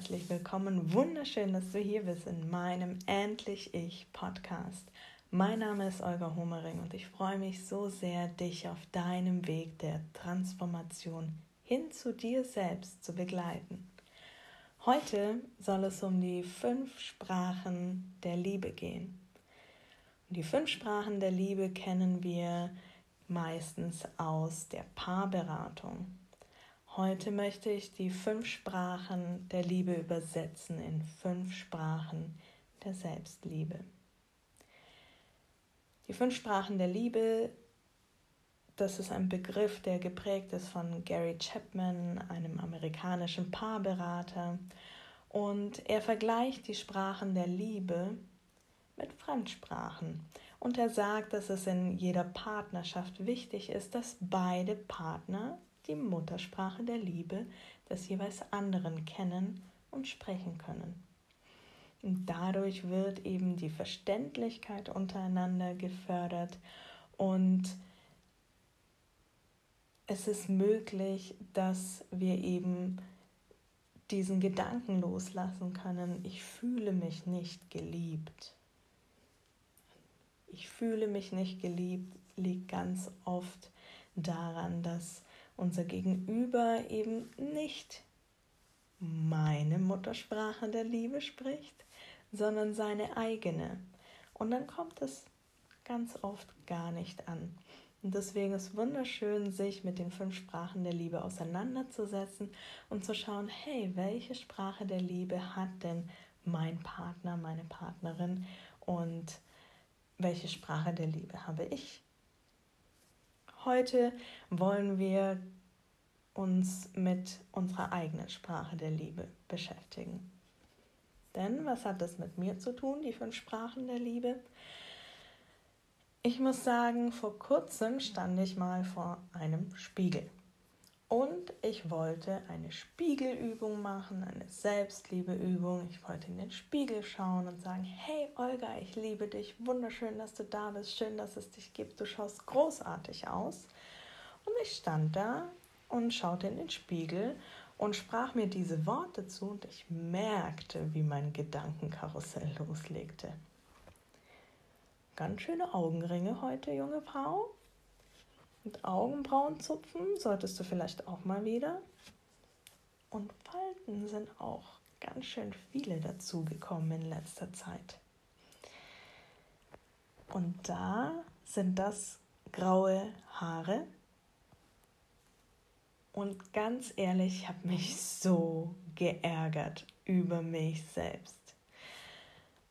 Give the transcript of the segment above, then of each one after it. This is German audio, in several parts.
herzlich willkommen. Wunderschön, dass du hier bist in meinem Endlich Ich Podcast. Mein Name ist Olga Homering und ich freue mich so sehr, dich auf deinem Weg der Transformation hin zu dir selbst zu begleiten. Heute soll es um die fünf Sprachen der Liebe gehen. Die fünf Sprachen der Liebe kennen wir meistens aus der Paarberatung. Heute möchte ich die fünf Sprachen der Liebe übersetzen in fünf Sprachen der Selbstliebe. Die fünf Sprachen der Liebe, das ist ein Begriff, der geprägt ist von Gary Chapman, einem amerikanischen Paarberater. Und er vergleicht die Sprachen der Liebe mit Fremdsprachen. Und er sagt, dass es in jeder Partnerschaft wichtig ist, dass beide Partner die Muttersprache der Liebe des jeweils anderen kennen und sprechen können. Und dadurch wird eben die Verständlichkeit untereinander gefördert und es ist möglich, dass wir eben diesen Gedanken loslassen können, ich fühle mich nicht geliebt. Ich fühle mich nicht geliebt liegt ganz oft daran, dass unser Gegenüber eben nicht meine Muttersprache der Liebe spricht, sondern seine eigene. Und dann kommt es ganz oft gar nicht an. Und deswegen ist wunderschön, sich mit den fünf Sprachen der Liebe auseinanderzusetzen und zu schauen, hey, welche Sprache der Liebe hat denn mein Partner, meine Partnerin und welche Sprache der Liebe habe ich? Heute wollen wir uns mit unserer eigenen Sprache der Liebe beschäftigen. Denn was hat das mit mir zu tun, die fünf Sprachen der Liebe? Ich muss sagen, vor kurzem stand ich mal vor einem Spiegel. Und ich wollte eine Spiegelübung machen, eine Selbstliebeübung. Ich wollte in den Spiegel schauen und sagen, hey Olga, ich liebe dich, wunderschön, dass du da bist, schön, dass es dich gibt, du schaust großartig aus. Und ich stand da und schaute in den Spiegel und sprach mir diese Worte zu und ich merkte, wie mein Gedankenkarussell loslegte. Ganz schöne Augenringe heute, junge Frau. Und Augenbrauen zupfen solltest du vielleicht auch mal wieder. Und Falten sind auch ganz schön viele dazugekommen in letzter Zeit. Und da sind das graue Haare. Und ganz ehrlich, ich habe mich so geärgert über mich selbst.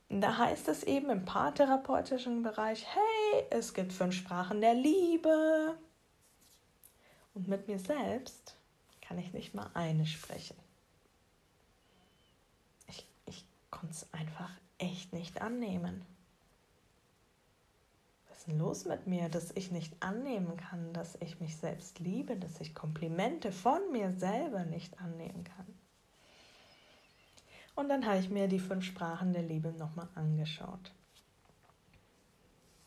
Da heißt es eben im paartherapeutischen Bereich, hey, es gibt fünf Sprachen der Liebe. Und mit mir selbst kann ich nicht mal eine sprechen. Ich, ich konnte es einfach echt nicht annehmen. Was ist denn los mit mir, dass ich nicht annehmen kann, dass ich mich selbst liebe, dass ich Komplimente von mir selber nicht annehmen kann? Und dann habe ich mir die fünf Sprachen der Liebe nochmal angeschaut.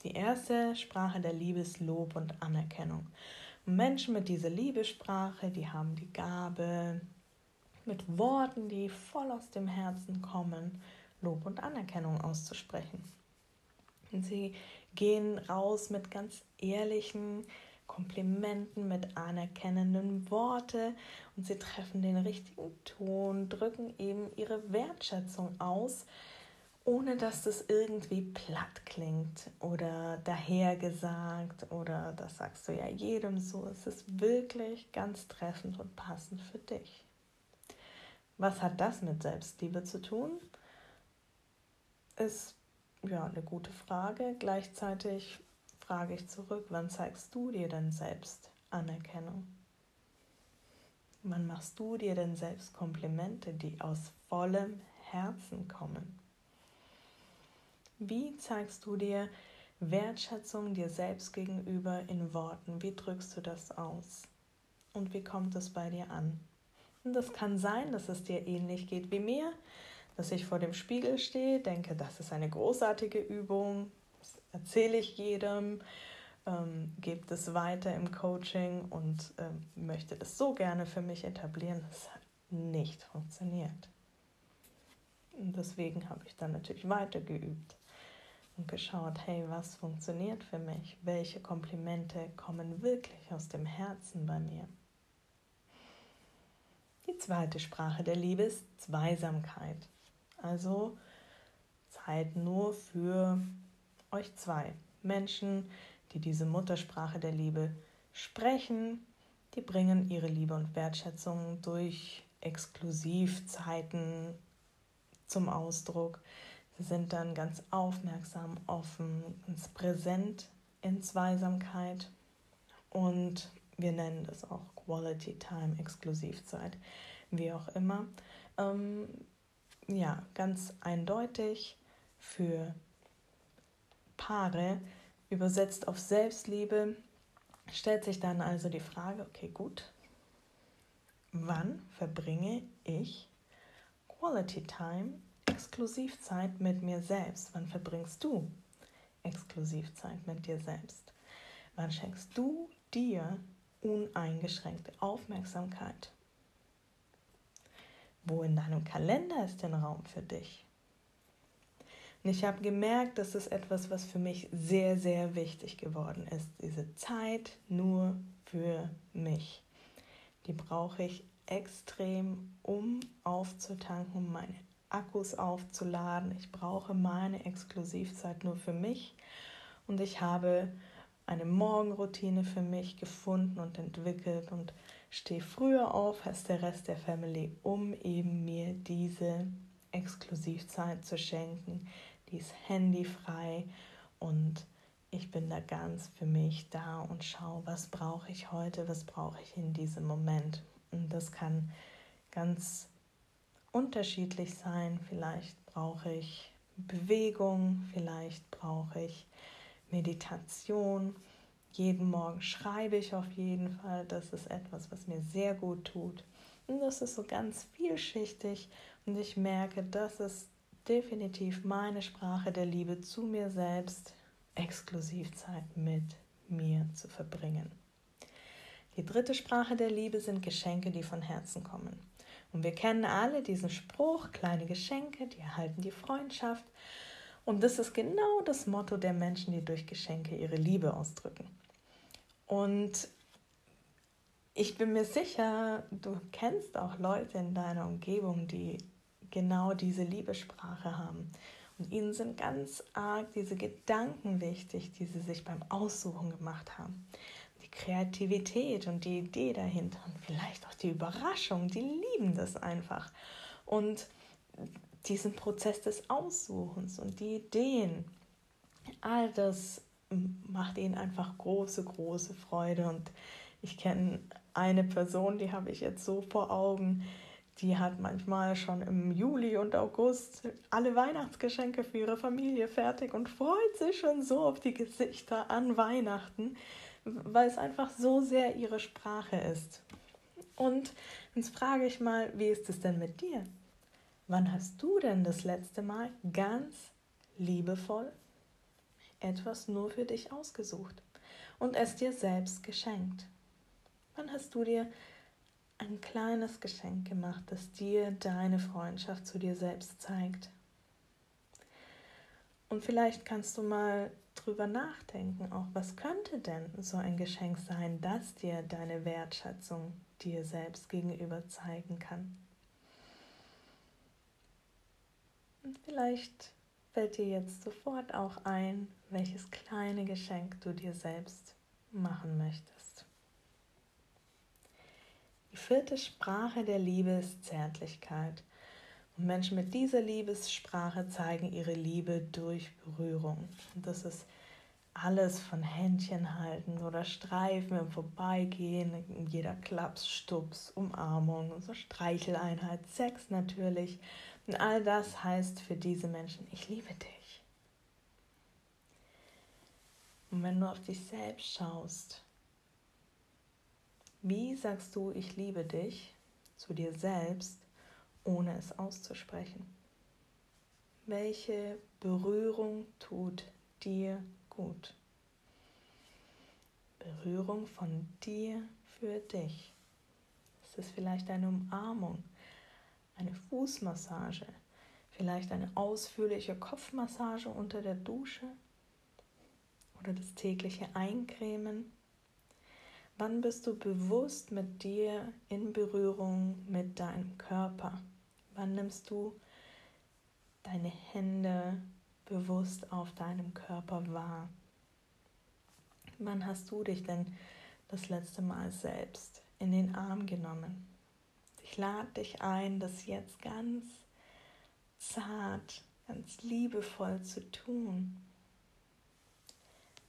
Die erste Sprache der Liebe ist Lob und Anerkennung. Menschen mit dieser Liebessprache, die haben die Gabe, mit Worten, die voll aus dem Herzen kommen, Lob und Anerkennung auszusprechen. Und sie gehen raus mit ganz ehrlichen, Komplimenten, mit anerkennenden Worte und sie treffen den richtigen Ton, drücken eben ihre Wertschätzung aus, ohne dass das irgendwie platt klingt oder dahergesagt oder das sagst du ja jedem so. Es ist wirklich ganz treffend und passend für dich. Was hat das mit Selbstliebe zu tun? Ist ja eine gute Frage. Gleichzeitig frage ich zurück, wann zeigst du dir denn selbst Anerkennung? Wann machst du dir denn selbst Komplimente, die aus vollem Herzen kommen? Wie zeigst du dir Wertschätzung dir selbst gegenüber in Worten? Wie drückst du das aus? Und wie kommt es bei dir an? Und das kann sein, dass es dir ähnlich geht wie mir, dass ich vor dem Spiegel stehe, denke, das ist eine großartige Übung, erzähle ich jedem, ähm, gebe das weiter im Coaching und ähm, möchte das so gerne für mich etablieren. Das hat nicht funktioniert. Und deswegen habe ich dann natürlich weitergeübt und geschaut, hey, was funktioniert für mich? Welche Komplimente kommen wirklich aus dem Herzen bei mir? Die zweite Sprache der Liebe ist Zweisamkeit. Also Zeit nur für euch zwei Menschen, die diese Muttersprache der Liebe sprechen. Die bringen ihre Liebe und Wertschätzung durch Exklusivzeiten zum Ausdruck. Sie sind dann ganz aufmerksam, offen, ganz präsent in Zweisamkeit und wir nennen das auch Quality Time, Exklusivzeit, wie auch immer. Ähm, ja, ganz eindeutig für Paare übersetzt auf Selbstliebe stellt sich dann also die Frage, okay, gut, wann verbringe ich Quality Time, Exklusivzeit mit mir selbst? Wann verbringst du Exklusivzeit mit dir selbst? Wann schenkst du dir uneingeschränkte Aufmerksamkeit? Wo in deinem Kalender ist denn Raum für dich? Und ich habe gemerkt, das ist etwas, was für mich sehr, sehr wichtig geworden ist. Diese Zeit nur für mich. Die brauche ich extrem, um aufzutanken, meine Akkus aufzuladen. Ich brauche meine Exklusivzeit nur für mich. Und ich habe eine Morgenroutine für mich gefunden und entwickelt und stehe früher auf als der Rest der Family, um eben mir diese Exklusivzeit zu schenken, die ist handyfrei und ich bin da ganz für mich da und schaue, was brauche ich heute, was brauche ich in diesem Moment. Und das kann ganz unterschiedlich sein. Vielleicht brauche ich Bewegung, vielleicht brauche ich Meditation. Jeden Morgen schreibe ich auf jeden Fall. Das ist etwas, was mir sehr gut tut. Und das ist so ganz vielschichtig. Und ich merke, das ist definitiv meine Sprache der Liebe zu mir selbst, Exklusivzeit mit mir zu verbringen. Die dritte Sprache der Liebe sind Geschenke, die von Herzen kommen. Und wir kennen alle diesen Spruch, kleine Geschenke, die erhalten die Freundschaft. Und das ist genau das Motto der Menschen, die durch Geschenke ihre Liebe ausdrücken. Und ich bin mir sicher, du kennst auch Leute in deiner Umgebung, die genau diese Liebessprache haben. Und ihnen sind ganz arg diese Gedanken wichtig, die sie sich beim Aussuchen gemacht haben. Die Kreativität und die Idee dahinter und vielleicht auch die Überraschung, die lieben das einfach. Und diesen Prozess des Aussuchens und die Ideen, all das macht ihnen einfach große, große Freude. Und ich kenne eine Person, die habe ich jetzt so vor Augen, die hat manchmal schon im Juli und August alle Weihnachtsgeschenke für ihre Familie fertig und freut sich schon so auf die Gesichter an Weihnachten, weil es einfach so sehr ihre Sprache ist. Und jetzt frage ich mal, wie ist es denn mit dir? Wann hast du denn das letzte Mal ganz liebevoll etwas nur für dich ausgesucht und es dir selbst geschenkt? Wann hast du dir ein kleines Geschenk gemacht, das dir deine Freundschaft zu dir selbst zeigt. Und vielleicht kannst du mal drüber nachdenken, auch was könnte denn so ein Geschenk sein, das dir deine Wertschätzung dir selbst gegenüber zeigen kann. Und vielleicht fällt dir jetzt sofort auch ein, welches kleine Geschenk du dir selbst machen möchtest. Die vierte Sprache der Liebe ist Zärtlichkeit. Und Menschen mit dieser Liebessprache zeigen ihre Liebe durch Berührung. Und das ist alles von Händchen halten oder Streifen im Vorbeigehen, jeder Klaps, Stups, Umarmung, unsere Streicheleinheit, Sex natürlich. Und all das heißt für diese Menschen, ich liebe dich. Und wenn du auf dich selbst schaust, wie sagst du, ich liebe dich zu dir selbst, ohne es auszusprechen? Welche Berührung tut dir gut? Berührung von dir für dich. Es ist vielleicht eine Umarmung, eine Fußmassage, Vielleicht eine ausführliche Kopfmassage unter der Dusche oder das tägliche Eincremen. Wann bist du bewusst mit dir in Berührung mit deinem Körper? Wann nimmst du deine Hände bewusst auf deinem Körper wahr? Wann hast du dich denn das letzte Mal selbst in den Arm genommen? Ich lade dich ein, das jetzt ganz zart, ganz liebevoll zu tun.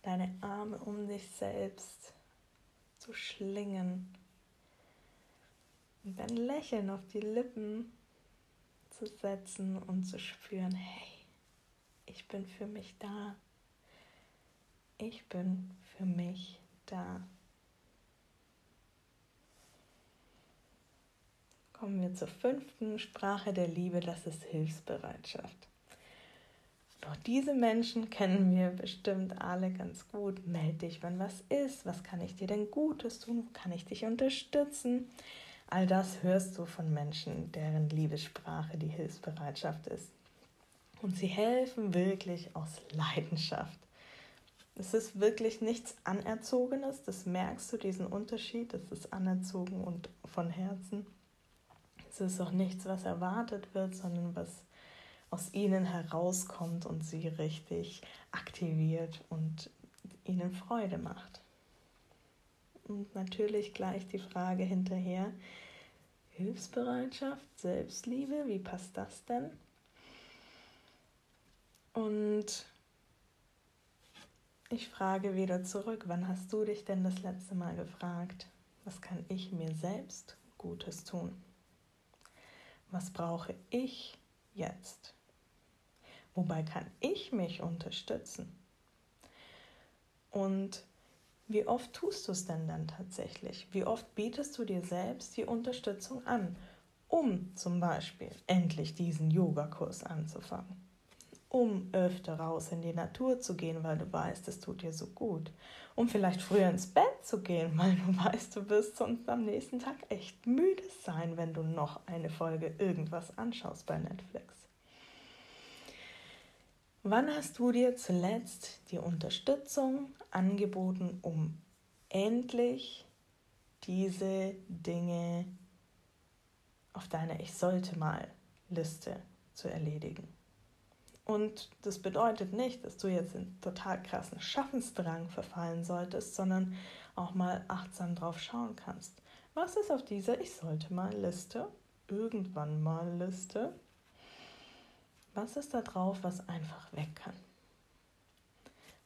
Deine Arme um dich selbst zu schlingen und ein Lächeln auf die Lippen zu setzen und zu spüren, hey, ich bin für mich da. Ich bin für mich da. Kommen wir zur fünften Sprache der Liebe, das ist Hilfsbereitschaft. Doch diese Menschen kennen wir bestimmt alle ganz gut. Meld dich, wenn was ist. Was kann ich dir denn Gutes tun? Kann ich dich unterstützen? All das hörst du von Menschen, deren Liebessprache die Hilfsbereitschaft ist. Und sie helfen wirklich aus Leidenschaft. Es ist wirklich nichts Anerzogenes, das merkst du, diesen Unterschied. Es ist anerzogen und von Herzen. Es ist auch nichts, was erwartet wird, sondern was aus ihnen herauskommt und sie richtig aktiviert und ihnen Freude macht. Und natürlich gleich die Frage hinterher, Hilfsbereitschaft, Selbstliebe, wie passt das denn? Und ich frage wieder zurück, wann hast du dich denn das letzte Mal gefragt, was kann ich mir selbst Gutes tun? Was brauche ich jetzt? Wobei kann ich mich unterstützen? Und wie oft tust du es denn dann tatsächlich? Wie oft bietest du dir selbst die Unterstützung an, um zum Beispiel endlich diesen Yogakurs anzufangen? um öfter raus in die Natur zu gehen, weil du weißt, es tut dir so gut. Um vielleicht früher ins Bett zu gehen, weil du weißt, du wirst sonst am nächsten Tag echt müde sein, wenn du noch eine Folge irgendwas anschaust bei Netflix. Wann hast du dir zuletzt die Unterstützung angeboten, um endlich diese Dinge auf deiner Ich sollte mal Liste zu erledigen? Und das bedeutet nicht, dass du jetzt in total krassen Schaffensdrang verfallen solltest, sondern auch mal achtsam drauf schauen kannst. Was ist auf dieser Ich sollte mal Liste, irgendwann mal Liste? Was ist da drauf, was einfach weg kann?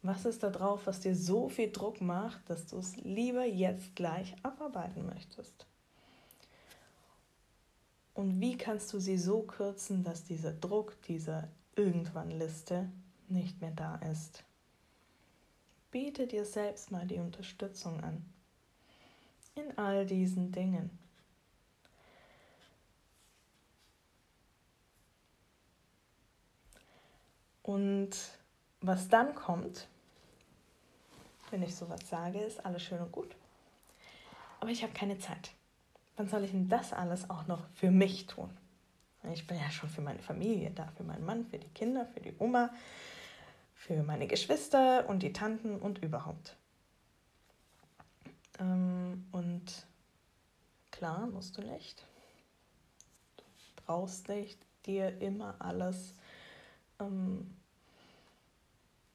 Was ist da drauf, was dir so viel Druck macht, dass du es lieber jetzt gleich abarbeiten möchtest? Und wie kannst du sie so kürzen, dass dieser Druck, dieser irgendwann Liste nicht mehr da ist. Biete dir selbst mal die Unterstützung an. In all diesen Dingen. Und was dann kommt, wenn ich sowas sage, ist alles schön und gut. Aber ich habe keine Zeit. Wann soll ich denn das alles auch noch für mich tun? Ich bin ja schon für meine Familie da, für meinen Mann, für die Kinder, für die Oma, für meine Geschwister und die Tanten und überhaupt. Ähm, und klar, musst du nicht. Du brauchst nicht dir immer alles ähm,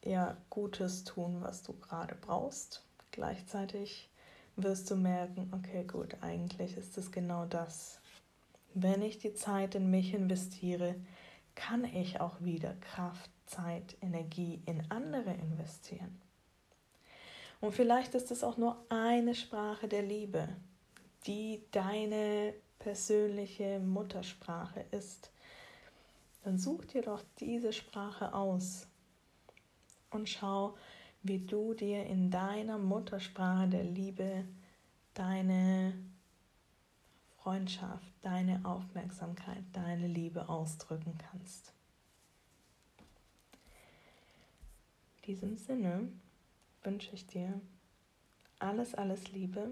ja, Gutes tun, was du gerade brauchst. Gleichzeitig wirst du merken, okay, gut, eigentlich ist es genau das, wenn ich die Zeit in mich investiere, kann ich auch wieder Kraft, Zeit, Energie in andere investieren. Und vielleicht ist es auch nur eine Sprache der Liebe, die deine persönliche Muttersprache ist. Dann such dir doch diese Sprache aus und schau, wie du dir in deiner Muttersprache der Liebe deine Freundschaft, deine Aufmerksamkeit, deine Liebe ausdrücken kannst. In diesem Sinne wünsche ich dir alles, alles Liebe.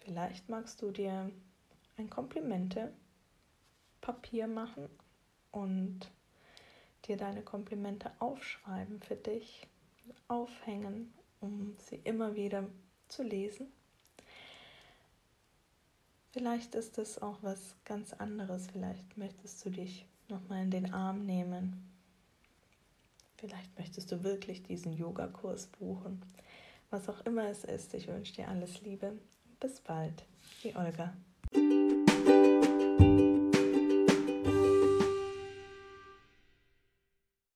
Vielleicht magst du dir ein Komplimente Papier machen und dir deine Komplimente aufschreiben für dich, aufhängen, um sie immer wieder zu lesen. Vielleicht ist es auch was ganz anderes. Vielleicht möchtest du dich nochmal in den Arm nehmen. Vielleicht möchtest du wirklich diesen Yogakurs buchen. Was auch immer es ist, ich wünsche dir alles Liebe. Bis bald, die Olga.